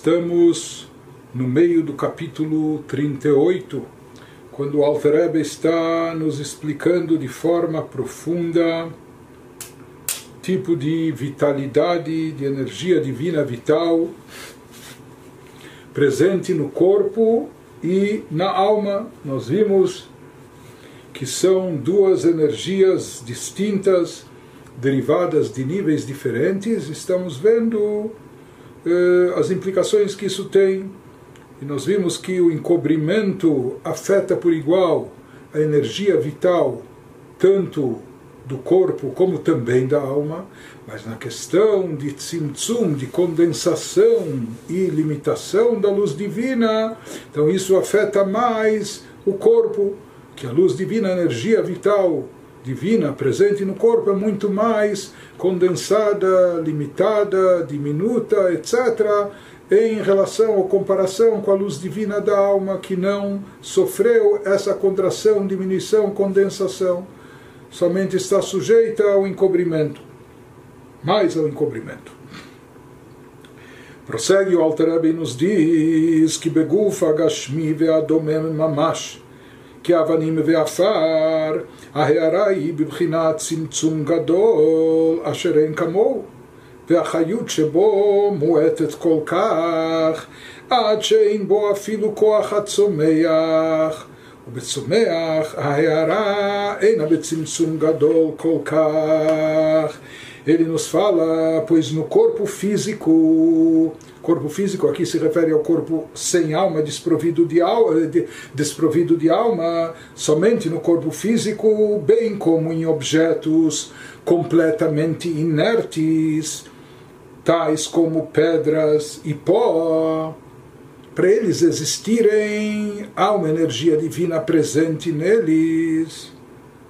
Estamos no meio do capítulo 38, quando o Alter está nos explicando de forma profunda tipo de vitalidade, de energia divina vital presente no corpo e na alma. Nós vimos que são duas energias distintas, derivadas de níveis diferentes. Estamos vendo eh, as implicações que isso tem. E nós vimos que o encobrimento afeta por igual a energia vital, tanto do corpo como também da alma, mas na questão de tzimtzum, de condensação e limitação da luz divina, então isso afeta mais o corpo, que a luz divina, a energia vital divina presente no corpo é muito mais condensada, limitada, diminuta, etc., em relação ou comparação com a luz divina da alma que não sofreu essa contração, diminuição, condensação, somente está sujeita ao encobrimento, mais ao encobrimento. Prossegue o Alter e nos diz que begufa gashmi ve'adomem mamash כאבנים ועפר, ההערה היא בבחינת צמצום גדול אשר אין כמוהו, והחיות שבו מועטת כל כך, עד שאין בו אפילו כוח הצומח. ובצומח ההערה אינה בצמצום גדול כל כך. Ele nos fala, pois no corpo físico Corpo físico aqui se refere ao corpo sem alma, desprovido de, alma, desprovido de alma, somente no corpo físico, bem como em objetos completamente inertes, tais como pedras e pó. Para eles existirem, há uma energia divina presente neles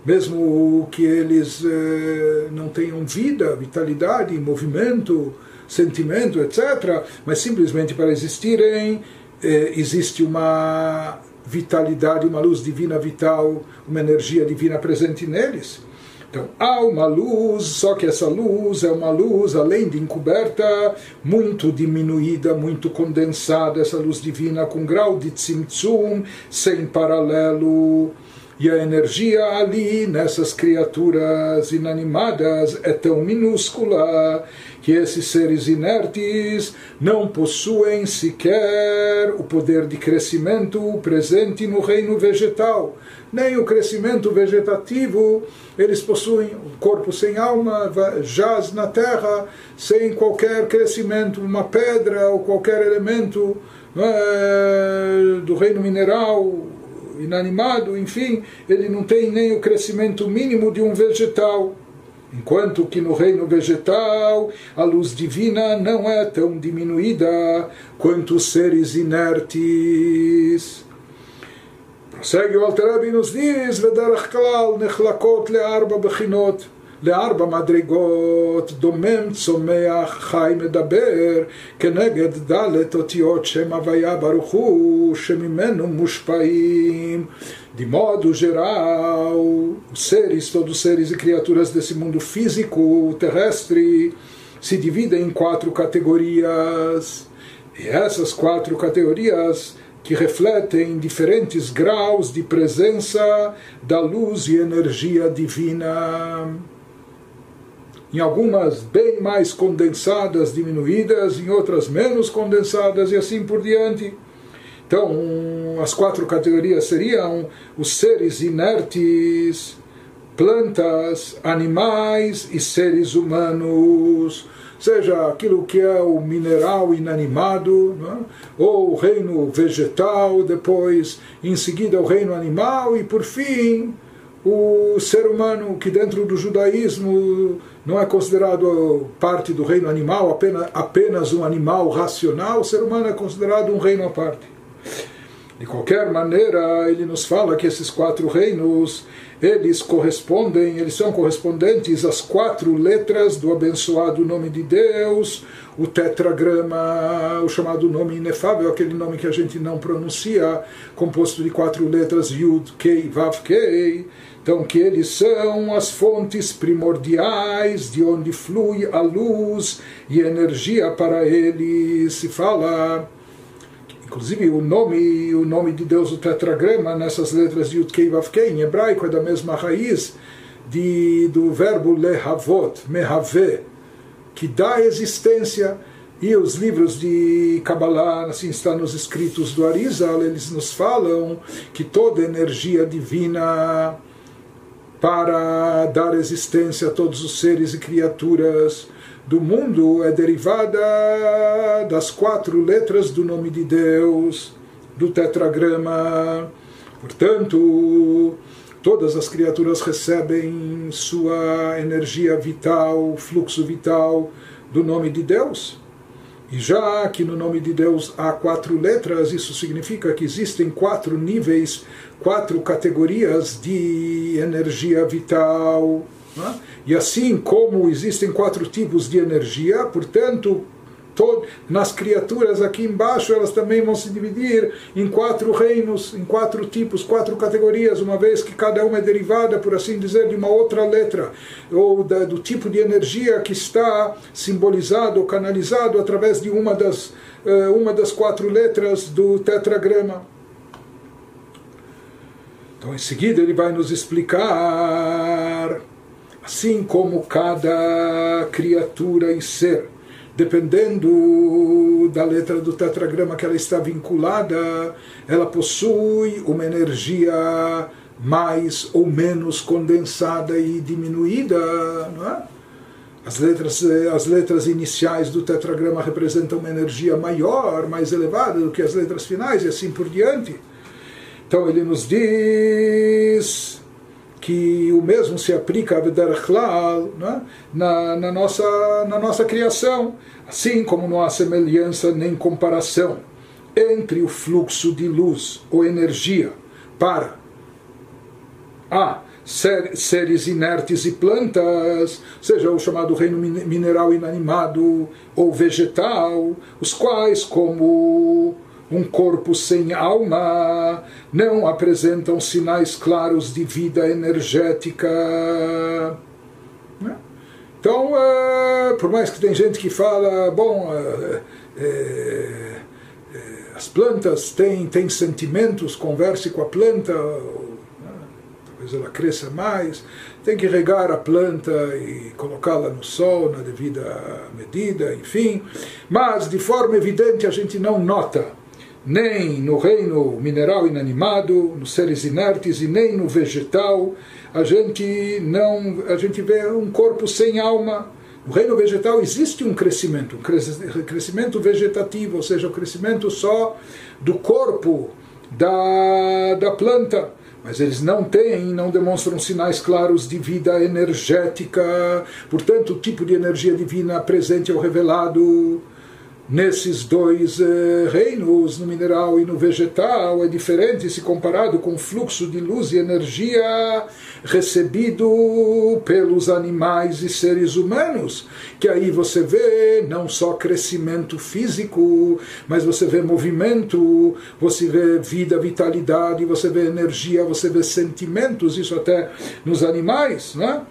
mesmo que eles eh, não tenham vida, vitalidade, movimento, sentimento, etc., mas simplesmente para existirem eh, existe uma vitalidade, uma luz divina vital, uma energia divina presente neles. Então há uma luz, só que essa luz é uma luz, além de encoberta, muito diminuída, muito condensada, essa luz divina com grau de tzimtzum, sem paralelo. E a energia ali, nessas criaturas inanimadas, é tão minúscula que esses seres inertes não possuem sequer o poder de crescimento presente no reino vegetal. Nem o crescimento vegetativo eles possuem. O corpo sem alma jaz na terra sem qualquer crescimento. Uma pedra ou qualquer elemento é, do reino mineral inanimado, enfim, ele não tem nem o crescimento mínimo de um vegetal. Enquanto que no reino vegetal a luz divina não é tão diminuída quanto os seres inertes. Prossegue o Alter nos diz: Vederach klal nechlakot le'arba bechinot. לארבע מדרגות, דומם, צומח, חי, מדבר, כנגד דלת אותיות שם הוויה ברוך הוא, שממנו מושפעים. De modo geral, os seres, todos os seres e criaturas desse mundo físico, terrestre, se dividem em quatro categorias. E essas quatro categorias que refletem diferentes graus de presença da luz e energia divina em algumas bem mais condensadas, diminuídas, em outras menos condensadas e assim por diante. Então, as quatro categorias seriam os seres inertes, plantas, animais e seres humanos, seja aquilo que é o mineral inanimado, é? ou o reino vegetal, depois, em seguida, o reino animal e, por fim, o ser humano que dentro do judaísmo não é considerado parte do reino animal, apenas, apenas um animal racional, o ser humano é considerado um reino à parte. De qualquer maneira, ele nos fala que esses quatro reinos, eles correspondem, eles são correspondentes às quatro letras do abençoado nome de Deus, o tetragrama, o chamado nome inefável, aquele nome que a gente não pronuncia, composto de quatro letras Yud, Kei, Vav, Kei, Então, que eles são as fontes primordiais de onde flui a luz e energia para eles. Se fala, inclusive o nome, o nome de Deus, o tetragrama, nessas letras de Yud Kei Vav Kei, em hebraico, é da mesma raiz de, do verbo lehavot, mehave, que dá existência. E os livros de Kabbalah, assim está nos escritos do Arizal, eles nos falam que toda energia divina para dar existência a todos os seres e criaturas do mundo é derivada das quatro letras do nome de Deus, do tetragrama. Portanto, todas as criaturas recebem sua energia vital, fluxo vital do nome de Deus. E já que no nome de Deus há quatro letras, isso significa que existem quatro níveis, quatro categorias de energia vital. Né? E assim como existem quatro tipos de energia, portanto, todo, nas criaturas aqui embaixo elas também vão se dividir em quatro reinos, em quatro tipos, quatro categorias, uma vez que cada uma é derivada, por assim dizer, de uma outra letra, ou da, do tipo de energia que está simbolizado ou canalizado através de uma das, uh, uma das quatro letras do tetragrama. Então, em seguida, ele vai nos explicar, assim como cada criatura e ser dependendo da letra do tetragrama que ela está vinculada, ela possui uma energia mais ou menos condensada e diminuída, não é? As letras, as letras iniciais do tetragrama representam uma energia maior, mais elevada do que as letras finais e assim por diante. Então ele nos diz que o mesmo se aplica a né? na, na, nossa, na nossa criação, assim como não há semelhança nem comparação entre o fluxo de luz ou energia para a seres inertes e plantas, seja o chamado reino mineral inanimado ou vegetal, os quais, como um corpo sem alma, não apresentam sinais claros de vida energética. Né? Então, é, por mais que tem gente que fala, bom, é, é, as plantas têm, têm sentimentos, converse com a planta, né? talvez ela cresça mais, tem que regar a planta e colocá-la no sol na devida medida, enfim, mas de forma evidente a gente não nota nem no reino mineral inanimado, nos seres inertes e nem no vegetal, a gente não, a gente vê um corpo sem alma. No reino vegetal existe um crescimento, um crescimento vegetativo, ou seja, o um crescimento só do corpo da, da planta. Mas eles não têm, não demonstram sinais claros de vida energética, portanto, o tipo de energia divina presente ou revelado nesses dois eh, reinos, no mineral e no vegetal, é diferente se comparado com o fluxo de luz e energia recebido pelos animais e seres humanos, que aí você vê não só crescimento físico, mas você vê movimento, você vê vida, vitalidade, você vê energia, você vê sentimentos, isso até nos animais, né?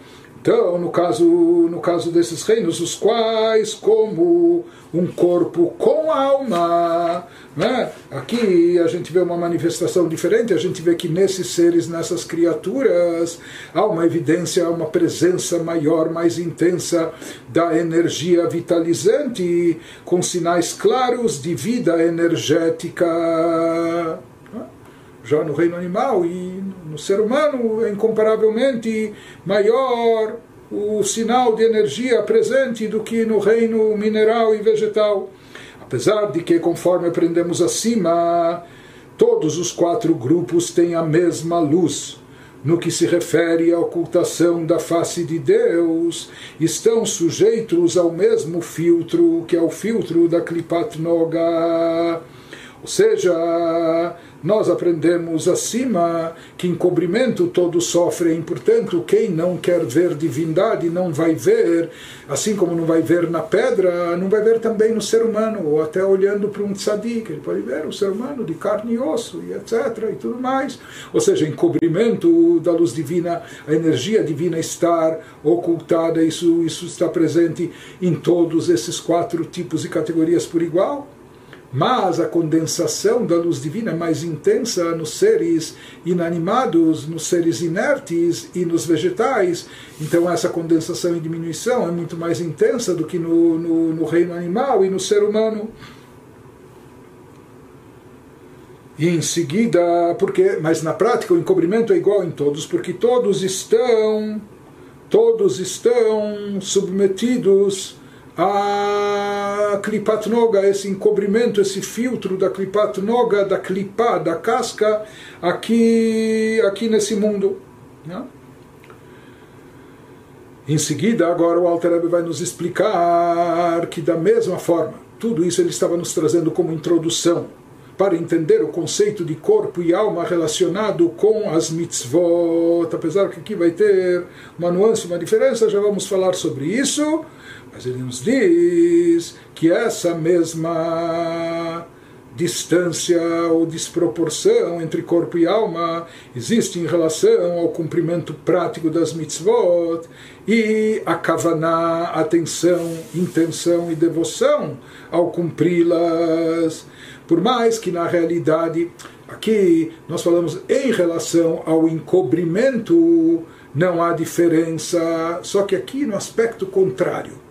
Então, no caso, no caso desses reinos, os quais, como um corpo com alma, né? aqui a gente vê uma manifestação diferente, a gente vê que nesses seres, nessas criaturas, há uma evidência, uma presença maior, mais intensa da energia vitalizante, com sinais claros de vida energética já no reino animal e no ser humano é incomparavelmente maior o sinal de energia presente do que no reino mineral e vegetal. Apesar de que, conforme aprendemos acima, todos os quatro grupos têm a mesma luz. No que se refere à ocultação da face de Deus, estão sujeitos ao mesmo filtro que é o filtro da Klipat Noga Ou seja, nós aprendemos acima que encobrimento todos sofrem, portanto, quem não quer ver divindade não vai ver, assim como não vai ver na pedra, não vai ver também no ser humano, ou até olhando para um tzadik, ele pode ver o ser humano de carne e osso, e etc. e tudo mais. Ou seja, encobrimento da luz divina, a energia divina estar ocultada, isso, isso está presente em todos esses quatro tipos e categorias por igual mas a condensação da luz divina é mais intensa nos seres inanimados, nos seres inertes e nos vegetais. Então, essa condensação e diminuição é muito mais intensa do que no, no, no reino animal e no ser humano. E em seguida, porque, mas na prática o encobrimento é igual em todos, porque todos estão, todos estão submetidos a Klipat Noga, esse encobrimento, esse filtro da Klipat Noga, da Klipá, da casca, aqui, aqui nesse mundo. Né? Em seguida, agora o Alter vai nos explicar que da mesma forma, tudo isso ele estava nos trazendo como introdução para entender o conceito de corpo e alma relacionado com as mitzvot, apesar que aqui vai ter uma nuance, uma diferença, já vamos falar sobre isso. Mas ele nos diz que essa mesma distância ou desproporção entre corpo e alma existe em relação ao cumprimento prático das mitzvot e a kavaná, atenção, intenção e devoção ao cumpri-las. Por mais que na realidade, aqui nós falamos em relação ao encobrimento, não há diferença, só que aqui no aspecto contrário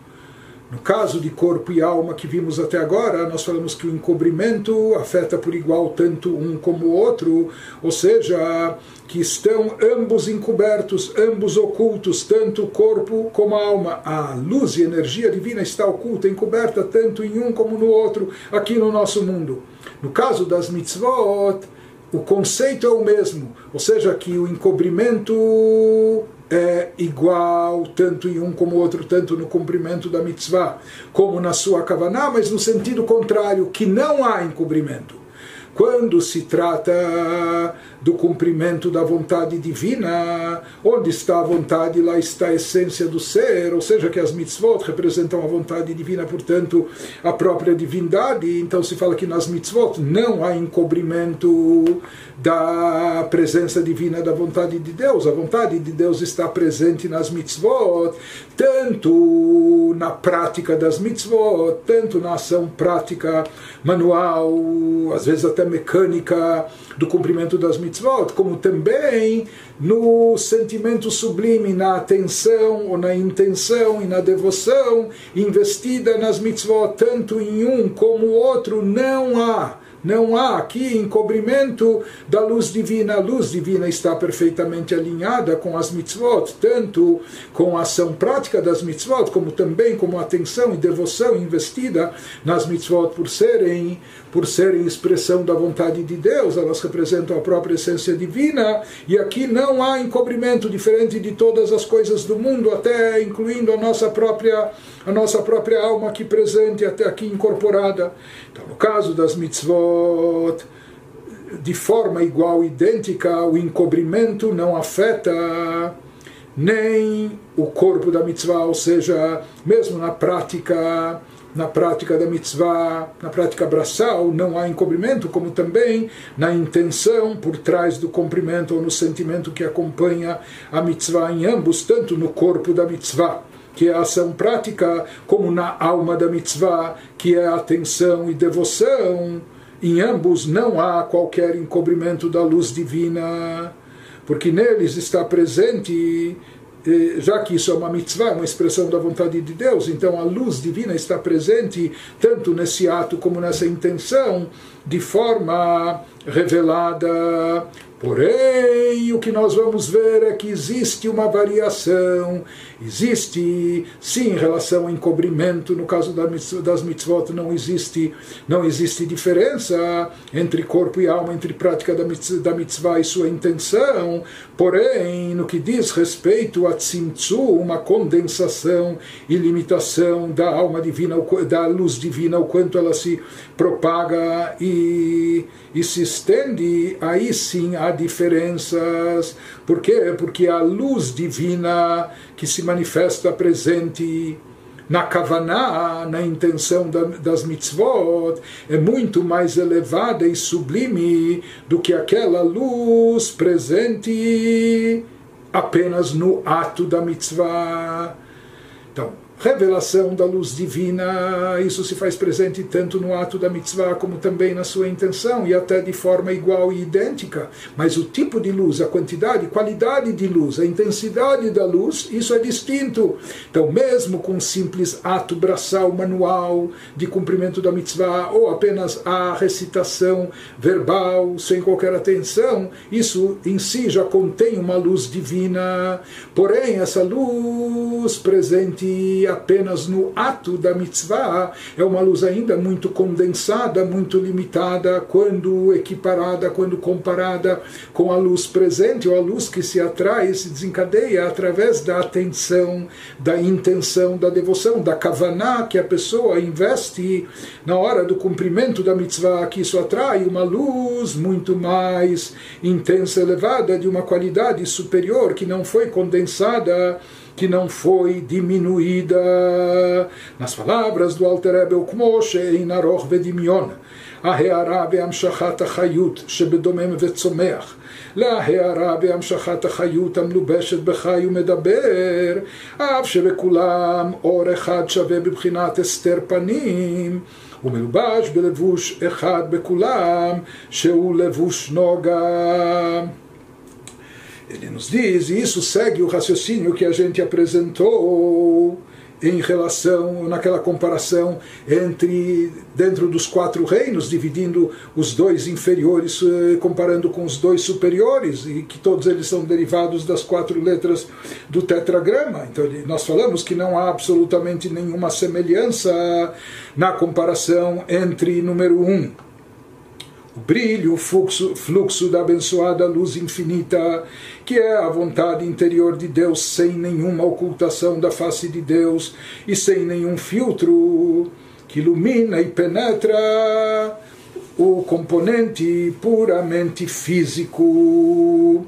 no caso de corpo e alma que vimos até agora, nós falamos que o encobrimento afeta por igual tanto um como o outro, ou seja, que estão ambos encobertos, ambos ocultos, tanto o corpo como a alma. A luz e energia divina está oculta, encoberta tanto em um como no outro, aqui no nosso mundo. No caso das mitzvot, o conceito é o mesmo, ou seja, que o encobrimento é igual, tanto em um como outro, tanto no cumprimento da mitzvah, como na sua kavaná, mas no sentido contrário, que não há encobrimento. Quando se trata do cumprimento da vontade divina, onde está a vontade, lá está a essência do ser, ou seja, que as mitzvot representam a vontade divina, portanto, a própria divindade. Então se fala que nas mitzvot não há encobrimento da presença divina da vontade de Deus. A vontade de Deus está presente nas mitzvot, tanto na prática das mitzvot, tanto na ação prática manual, às vezes até mecânica do cumprimento das mitzvot, como também no sentimento sublime, na atenção ou na intenção e na devoção investida nas mitzvot, tanto em um como o outro, não há não há aqui encobrimento da luz divina. A luz divina está perfeitamente alinhada com as mitzvot, tanto com a ação prática das mitzvot, como também com a atenção e devoção investida nas mitzvot por serem, por serem expressão da vontade de Deus. Elas representam a própria essência divina. E aqui não há encobrimento diferente de todas as coisas do mundo, até incluindo a nossa própria a nossa própria alma aqui presente, até aqui incorporada. Então, no caso das mitzvot, de forma igual, idêntica, o encobrimento não afeta nem o corpo da mitzvah, ou seja, mesmo na prática, na prática da mitzvah, na prática braçal, não há encobrimento, como também na intenção por trás do cumprimento ou no sentimento que acompanha a mitzvah em ambos, tanto no corpo da mitzvah que é a ação prática, como na alma da mitzvah, que é a atenção e devoção. Em ambos não há qualquer encobrimento da luz divina, porque neles está presente eh, já que isso é uma mitzvah, uma expressão da vontade de Deus, então a luz divina está presente tanto nesse ato como nessa intenção, de forma revelada Porém, o que nós vamos ver é que existe uma variação, existe, sim, em relação ao encobrimento, no caso das mitzvot não existe, não existe diferença entre corpo e alma, entre prática da mitzvah e sua intenção, porém, no que diz respeito a tzimtzu, uma condensação e limitação da alma divina, da luz divina, o quanto ela se propaga e, e se estende, aí sim há diferenças. Por quê? Porque a luz divina que se manifesta presente na kavaná, na intenção das mitzvot, é muito mais elevada e sublime do que aquela luz presente apenas no ato da mitzvah. Então, revelação da luz divina, isso se faz presente tanto no ato da mitzvah como também na sua intenção e até de forma igual e idêntica. Mas o tipo de luz, a quantidade, qualidade de luz, a intensidade da luz, isso é distinto. Então, mesmo com um simples ato braçal manual de cumprimento da mitzvah ou apenas a recitação verbal sem qualquer atenção, isso em si já contém uma luz divina. Porém, essa luz presente apenas no ato da mitzvah, é uma luz ainda muito condensada, muito limitada, quando equiparada, quando comparada com a luz presente, ou a luz que se atrai, se desencadeia através da atenção, da intenção, da devoção, da kavaná que a pessoa investe na hora do cumprimento da mitzvah, que isso atrai uma luz muito mais intensa, elevada, de uma qualidade superior, que não foi condensada que não foi diminuída. Nas palavras do Alter Rebbe, כמו שאין ארוך ודמיון, ההערה בהמשכת החיות שבדומם וצומח, להערה בהמשכת החיות המלובשת בחי ומדבר, אף שבכולם אור אחד שווה בבחינת הסתר פנים. ומלובש בלבוש אחד בכולם, שהוא לבוש נוגה. Ele nos diz, e isso segue o raciocínio que a gente apresentou em relação, naquela comparação entre, dentro dos quatro reinos, dividindo os dois inferiores, eh, comparando com os dois superiores, e que todos eles são derivados das quatro letras do tetragrama. Então, nós falamos que não há absolutamente nenhuma semelhança na comparação entre número um brilho, fluxo, fluxo da abençoada luz infinita, que é a vontade interior de Deus, sem nenhuma ocultação da face de Deus e sem nenhum filtro, que ilumina e penetra o componente puramente físico.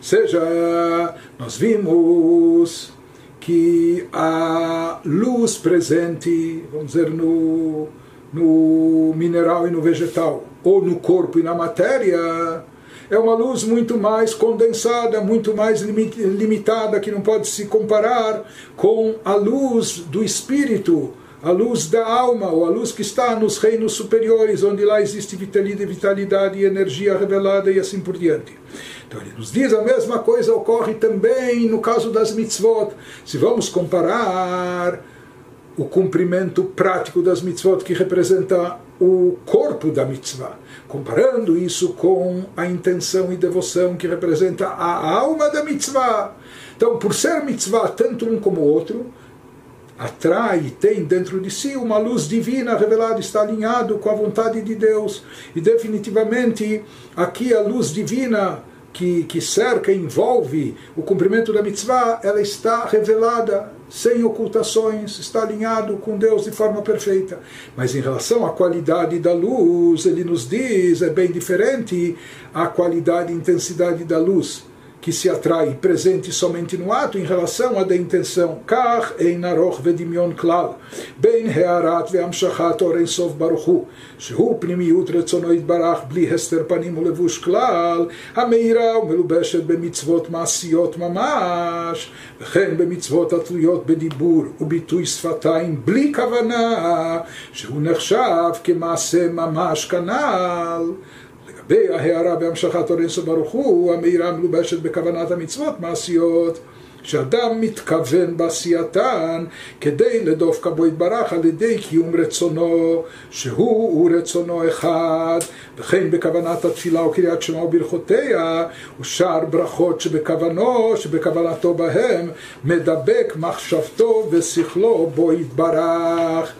Seja, nós vimos que a luz presente, vamos dizer, no, no mineral e no vegetal, ou no corpo e na matéria, é uma luz muito mais condensada, muito mais limitada, que não pode se comparar com a luz do espírito, a luz da alma, ou a luz que está nos reinos superiores, onde lá existe vitalidade, e energia revelada e assim por diante. Então ele nos diz a mesma coisa ocorre também no caso das mitzvot. Se vamos comparar o cumprimento prático das mitzvot que representa o corpo da mitzvah, comparando isso com a intenção e devoção que representa a alma da mitzvah. Então, por ser mitzvah tanto um como o outro, atrai e tem dentro de si uma luz divina revelada, está alinhado com a vontade de Deus. E definitivamente aqui a luz divina que, que cerca, envolve o cumprimento da mitzvah, ela está revelada, sem ocultações, está alinhado com Deus de forma perfeita. Mas em relação à qualidade da luz, ele nos diz, é bem diferente a qualidade e intensidade da luz que se atrai presente somente no ato em relação à da intenção. Kach ein aroch vedimion klal, ben hearat ve'amshachat or sof baruchu, שהוא פנימיות רצונו יתברך בלי הסתר פנים ולבוש כלל, המאירה ומלובשת במצוות מעשיות ממש, וכן במצוות התלויות בדיבור וביטוי שפתיים בלי כוונה, שהוא נחשב כמעשה ממש כנ"ל. וההערה בהמשכת אור אינסוף ברוך הוא, המאירה מלובשת בכוונת המצוות מעשיות, שאדם מתכוון בעשייתן כדי לדופקה בו יתברך על ידי קיום רצונו, שהוא רצונו אחד, וכן בכוונת התפילה וקריאת שמע וברכותיה, ושאר ברכות שבכוונו, שבכוונתו בהם, מדבק מחשבתו ושכלו בו יתברך.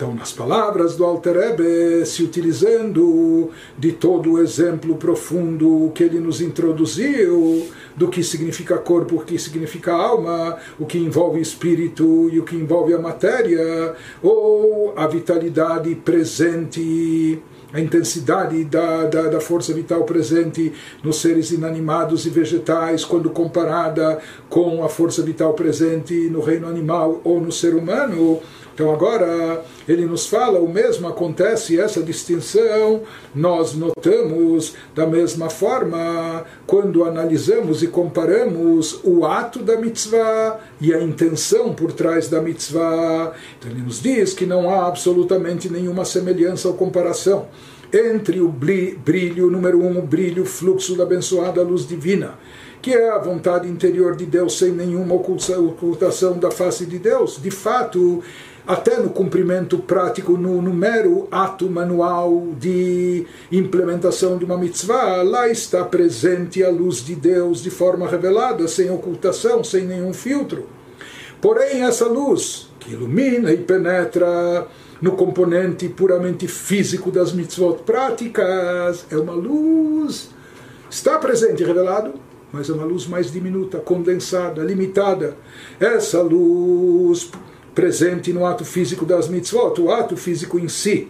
Então, nas palavras do Alter Rebbe, se utilizando de todo o exemplo profundo que ele nos introduziu, do que significa corpo, o que significa alma, o que envolve espírito e o que envolve a matéria, ou a vitalidade presente a intensidade da, da, da, força vital presente nos seres inanimados e vegetais, quando comparada com a força vital presente no reino animal ou no ser humano, então agora ele nos fala, o mesmo acontece, essa distinção nós notamos da mesma forma quando analisamos e comparamos o ato da mitzvah e a intenção por trás da mitzvah. Então ele nos diz que não há absolutamente nenhuma semelhança ou comparação entre o brilho, número um, o brilho, fluxo da abençoada luz divina, que é a vontade interior de Deus sem nenhuma ocultação da face de Deus. De fato, até no cumprimento prático, no, no mero ato manual de implementação de uma mitzvah, lá está presente a luz de Deus de forma revelada, sem ocultação, sem nenhum filtro. Porém, essa luz que ilumina e penetra no componente puramente físico das mitzvot práticas, é uma luz, está presente revelado, mas é uma luz mais diminuta, condensada, limitada. Essa luz presente no ato físico das mitzvot, o ato físico em si,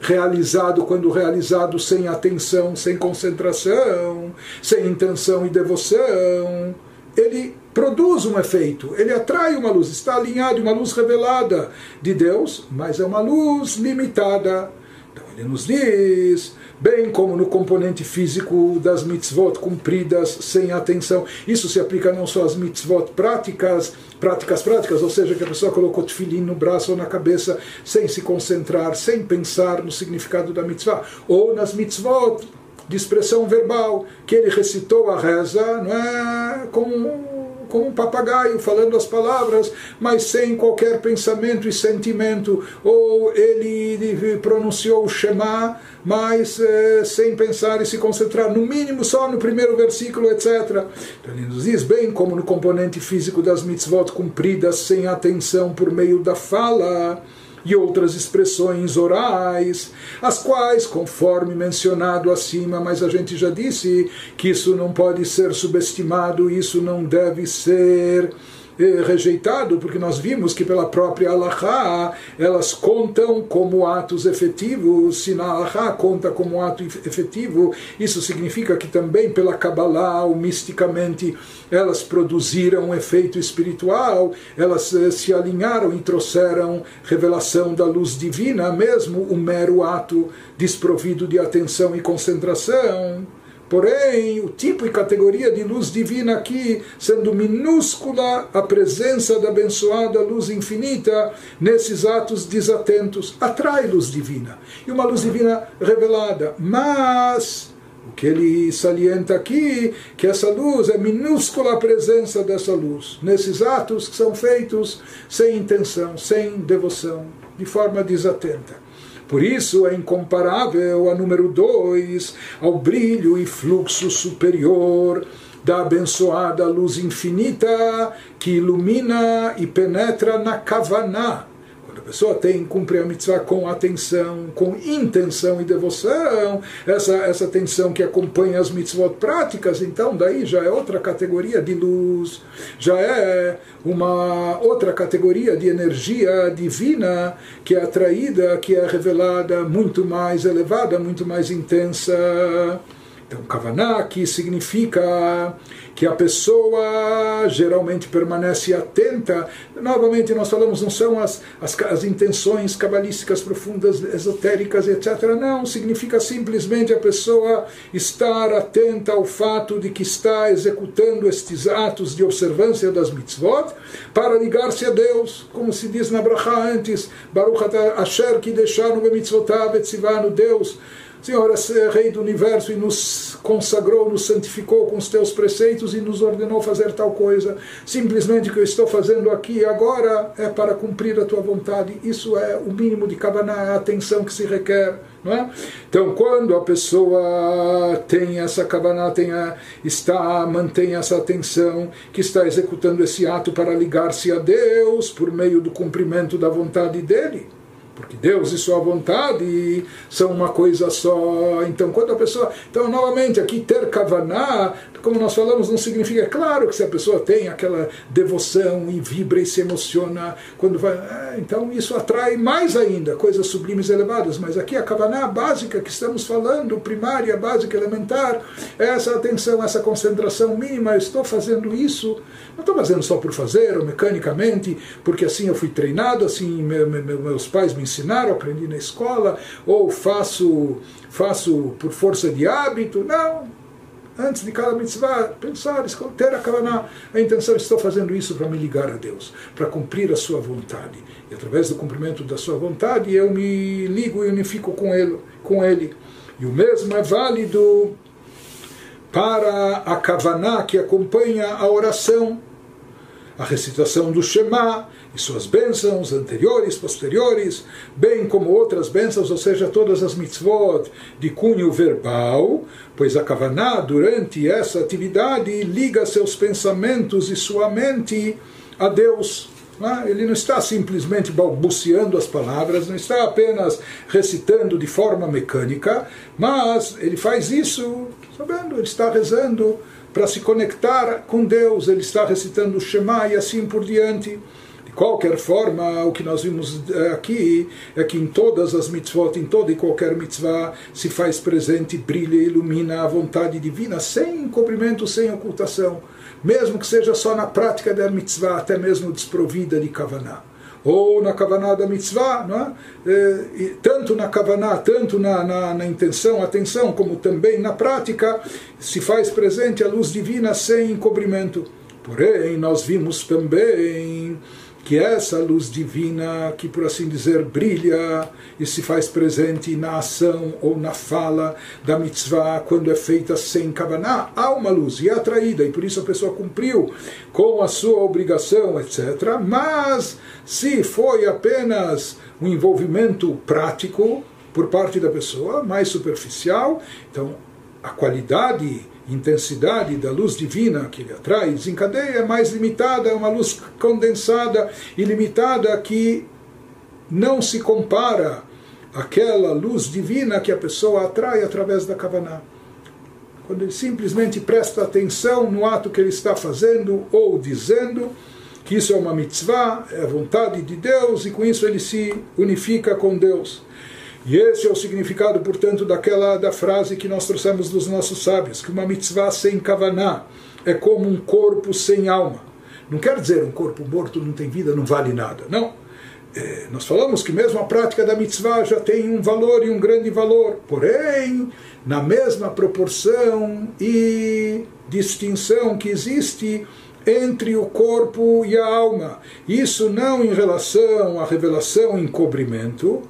realizado quando realizado sem atenção, sem concentração, sem intenção e devoção, ele produz um efeito, ele atrai uma luz, está alinhado, uma luz revelada de Deus, mas é uma luz limitada. Então ele nos diz bem como no componente físico das mitzvot cumpridas sem atenção. Isso se aplica não só às mitzvot práticas, práticas práticas, ou seja, que a pessoa colocou tefilim no braço ou na cabeça sem se concentrar, sem pensar no significado da mitzvah, ou nas mitzvot de expressão verbal, que ele recitou a reza, não é como como um papagaio falando as palavras, mas sem qualquer pensamento e sentimento, ou ele pronunciou o Shema, mas eh, sem pensar e se concentrar, no mínimo só no primeiro versículo, etc. Então ele nos diz bem como no componente físico das mitzvot cumpridas sem atenção por meio da fala e outras expressões orais, as quais, conforme mencionado acima, mas a gente já disse que isso não pode ser subestimado, isso não deve ser rejeitado, porque nós vimos que pela própria Allahá elas contam como atos efetivos, se na Allahá conta como ato efetivo, isso significa que também pela Kabbalah, ou misticamente, elas produziram um efeito espiritual, elas eh, se alinharam e trouxeram revelação da luz divina, mesmo o mero ato desprovido de atenção e concentração. Porém, o tipo e categoria de luz divina aqui, sendo minúscula a presença da abençoada luz infinita nesses atos desatentos, atrai luz divina. E uma luz divina revelada. Mas o que ele salienta aqui, que essa luz é minúscula a presença dessa luz, nesses atos que são feitos sem intenção, sem devoção, de forma desatenta. Por isso é incomparável a número 2 ao brilho e fluxo superior da abençoada luz infinita que ilumina e penetra na Kavaná, a pessoa tem cumprir a mitzvah com atenção, com intenção e devoção, essa, essa atenção que acompanha as mitzvot práticas, então daí já é outra categoria de luz, já é uma outra categoria de energia divina que é atraída, que é revelada muito mais elevada, muito mais intensa. Então, Kavaná, que significa que a pessoa geralmente permanece atenta. Novamente, nós falamos, não são as, as, as intenções cabalísticas profundas, esotéricas, etc. Não, significa simplesmente a pessoa estar atenta ao fato de que está executando estes atos de observância das mitzvot para ligar-se a Deus, como se diz na Brachá antes, Baruch Asher que deixaram mitzvotav etzivanu Deus Senhor é Rei do Universo e nos consagrou, nos santificou com os teus preceitos e nos ordenou fazer tal coisa. Simplesmente o que eu estou fazendo aqui agora é para cumprir a tua vontade. Isso é o mínimo de Kavaná, a atenção que se requer. Não é? Então, quando a pessoa tem essa kavaná, tem a, está, mantém essa atenção, que está executando esse ato para ligar-se a Deus por meio do cumprimento da vontade dele, porque Deus e sua vontade são uma coisa só. Então, quando a pessoa. Então, novamente, aqui ter kavaná, como nós falamos, não significa. É claro que se a pessoa tem aquela devoção e vibra e se emociona quando vai. É, então, isso atrai mais ainda coisas sublimes e elevadas. Mas aqui a kavaná básica que estamos falando, primária, básica, elementar, é essa atenção, essa concentração mínima. Eu estou fazendo isso, não estou fazendo só por fazer ou mecanicamente, porque assim eu fui treinado, assim meus pais me ensinaram, aprendi na escola, ou faço, faço por força de hábito. Não. Antes de cada mitzvah, pensar, ter a kavaná, a intenção, estou fazendo isso para me ligar a Deus, para cumprir a sua vontade. E através do cumprimento da sua vontade, eu me ligo e unifico com ele. Com ele. E o mesmo é válido para a kavaná que acompanha a oração, a recitação do Shema, e suas bênçãos anteriores, posteriores, bem como outras bênçãos, ou seja, todas as mitzvot de cunho verbal, pois a Kavaná, durante essa atividade, liga seus pensamentos e sua mente a Deus. É? Ele não está simplesmente balbuciando as palavras, não está apenas recitando de forma mecânica, mas ele faz isso sabendo, ele está rezando para se conectar com Deus, ele está recitando o Shema e assim por diante. De qualquer forma, o que nós vimos eh, aqui é que em todas as mitzvot, em toda e qualquer mitzvah, se faz presente, brilha e ilumina a vontade divina, sem encobrimento, sem ocultação. Mesmo que seja só na prática da mitzvah, até mesmo desprovida de kavaná ou na kavaná da mitzvah, não é? E, tanto na kavaná, tanto na, na, na, intenção, atenção, como também na prática, se faz presente a luz divina sem encobrimento. Porém, nós vimos também que essa luz divina, que por assim dizer brilha e se faz presente na ação ou na fala da mitzvah, quando é feita sem kavaná, há uma luz e é atraída, e por isso a pessoa cumpriu com a sua obrigação, etc. Mas se foi apenas um envolvimento prático por parte da pessoa, mais superficial, então a qualidade intensidade da luz divina que ele atrai, desencadeia, é mais limitada, é uma luz condensada e limitada que não se compara àquela luz divina que a pessoa atrai através da Kavaná. Quando ele simplesmente presta atenção no ato que ele está fazendo ou dizendo, que isso é uma mitzvah, é a vontade de Deus, e com isso ele se unifica com Deus. E esse é o significado, portanto, daquela da frase que nós trouxemos dos nossos sábios, que uma mitzvah sem kavaná é como um corpo sem alma. Não quer dizer um corpo morto não tem vida, não vale nada. Não. É, nós falamos que mesmo a prática da mitzvah já tem um valor e um grande valor. Porém, na mesma proporção e distinção que existe entre o corpo e a alma. Isso não em relação à revelação em cobrimento,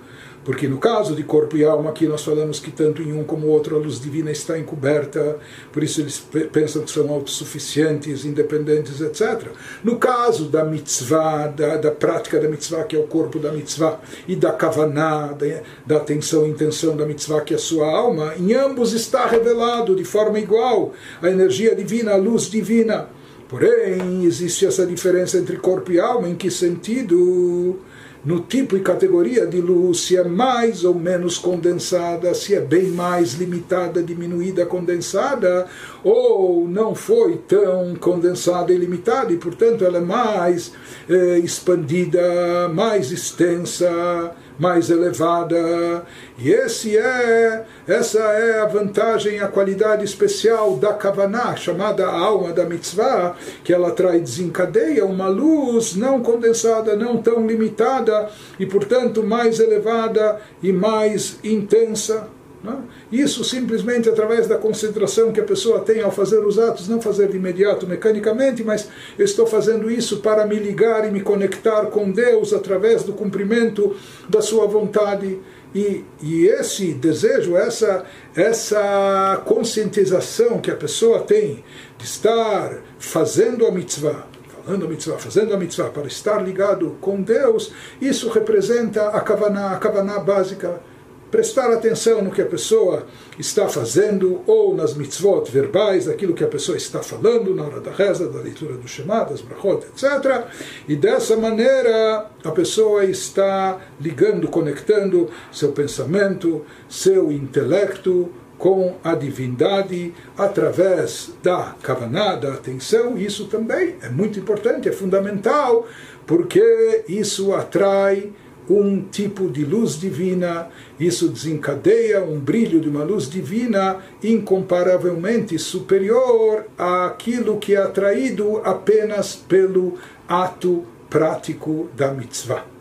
porque no caso de corpo e alma, aqui nós falamos que tanto em um como outro a luz divina está encoberta, por isso eles pensam que são autossuficientes, independentes, etc. No caso da mitzvah, da, da prática da mitzvah, que é o corpo da mitzvah, e da kavaná, da, da atenção e intenção da mitzvah, que é a sua alma, em ambos está revelado de forma igual a energia divina, a luz divina. Porém, existe essa diferença entre corpo e alma, em que sentido? No tipo e categoria de luz, se é mais ou menos condensada, se é bem mais limitada, diminuída, condensada, ou não foi tão condensada e limitada, e portanto ela é mais eh, expandida, mais extensa, mais elevada. E esse é, essa é a vantagem, a qualidade especial da Kavaná, chamada alma da mitzvah, que ela traz desencadeia uma luz não condensada, não tão limitada, e portanto mais elevada e mais intensa. Isso simplesmente através da concentração que a pessoa tem ao fazer os atos, não fazer de imediato mecanicamente, mas eu estou fazendo isso para me ligar e me conectar com Deus através do cumprimento da sua vontade. E, e esse desejo, essa, essa conscientização que a pessoa tem de estar fazendo a mitzvah, falando a mitzvah, fazendo a mitzvah para estar ligado com Deus, isso representa a kavaná, a kavaná básica prestar atenção no que a pessoa está fazendo, ou nas mitzvot verbais, aquilo que a pessoa está falando na hora da reza, da leitura do Shema, das brachot, etc. E dessa maneira a pessoa está ligando, conectando seu pensamento, seu intelecto com a divindade através da kavaná, da atenção. Isso também é muito importante, é fundamental, porque isso atrai um tipo de luz divina, isso desencadeia um brilho de uma luz divina incomparavelmente superior àquilo que é atraído apenas pelo ato prático da mitzvah.